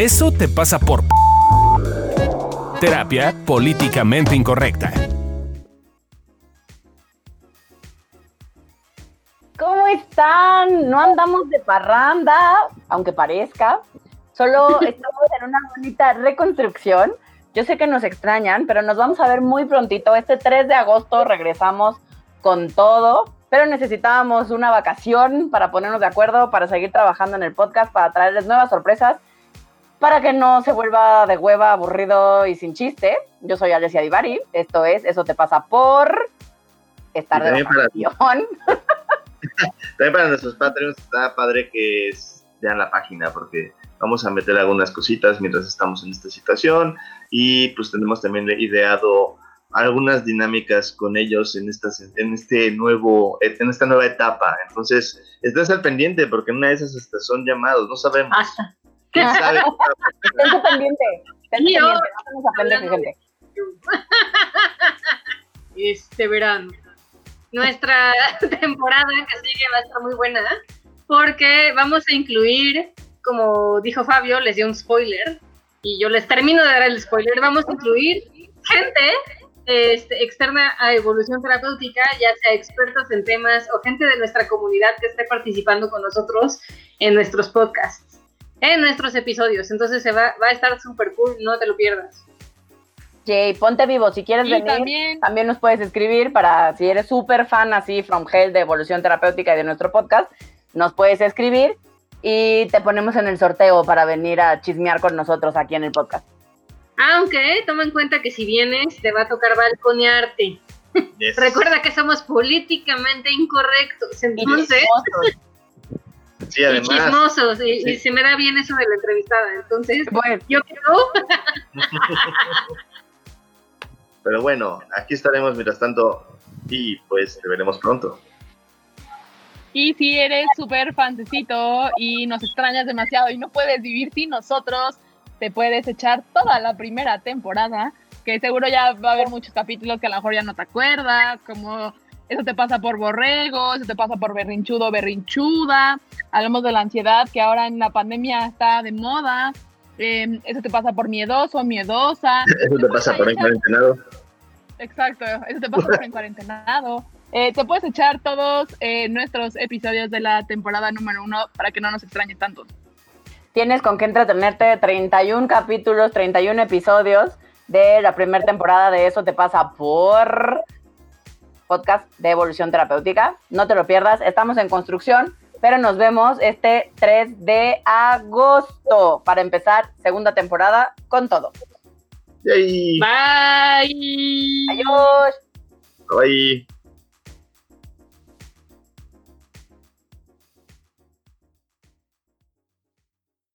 Eso te pasa por terapia políticamente incorrecta. ¿Cómo están? No andamos de parranda, aunque parezca. Solo estamos en una bonita reconstrucción. Yo sé que nos extrañan, pero nos vamos a ver muy prontito. Este 3 de agosto regresamos con todo, pero necesitábamos una vacación para ponernos de acuerdo, para seguir trabajando en el podcast, para traerles nuevas sorpresas, para que no se vuelva de hueva, aburrido y sin chiste. Yo soy Alessia Divari, esto es Eso te pasa por estar de vacación. también para nuestros Patreons está padre que vean la página porque vamos a meter algunas cositas mientras estamos en esta situación y pues tenemos también ideado algunas dinámicas con ellos en, estas, en este nuevo, en esta nueva etapa. Entonces, estás al pendiente porque una de esas hasta son llamados, no sabemos. Ah, ¿Quién sabe? pendiente. pendiente, no gente. Este verano. Nuestra temporada que sigue va a estar muy buena porque vamos a incluir, como dijo Fabio, les dio un spoiler y yo les termino de dar el spoiler, vamos a incluir gente este, externa a evolución terapéutica, ya sea expertos en temas o gente de nuestra comunidad que esté participando con nosotros en nuestros podcasts, en nuestros episodios. Entonces se va, va a estar súper cool, no te lo pierdas. Jay, ponte vivo, si quieres venir, también. también. nos puedes escribir para, si eres súper fan así, from hell, de evolución terapéutica y de nuestro podcast, nos puedes escribir y te ponemos en el sorteo para venir a chismear con nosotros aquí en el podcast. Aunque toma en cuenta que si vienes te va a tocar balconearte. Recuerda que somos políticamente incorrectos, entonces... Y sí, además, y chismosos, y, se me da bien eso de la entrevistada, entonces bueno. yo creo... Pero bueno, aquí estaremos mientras tanto y pues te veremos pronto. Y si eres súper fancecito y nos extrañas demasiado y no puedes vivir sin nosotros, te puedes echar toda la primera temporada, que seguro ya va a haber muchos capítulos que a lo mejor ya no te acuerdas, como eso te pasa por borrego, eso te pasa por berrinchudo, berrinchuda. Hablamos de la ansiedad que ahora en la pandemia está de moda. Em, eso te pasa por miedoso, miedosa. Eso te pasa por encuarentenado. Exacto, eso te pasa por encuarentenado. Eh, te puedes echar todos eh, nuestros episodios de la temporada número uno para que no nos extrañe tanto. Tienes con qué entretenerte 31 capítulos, 31 episodios de la primera temporada de Eso te pasa por podcast de evolución terapéutica. No te lo pierdas, estamos en construcción, pero nos vemos este 3 de agosto para empezar segunda temporada con todo. Bye. Bye. Adiós. Bye.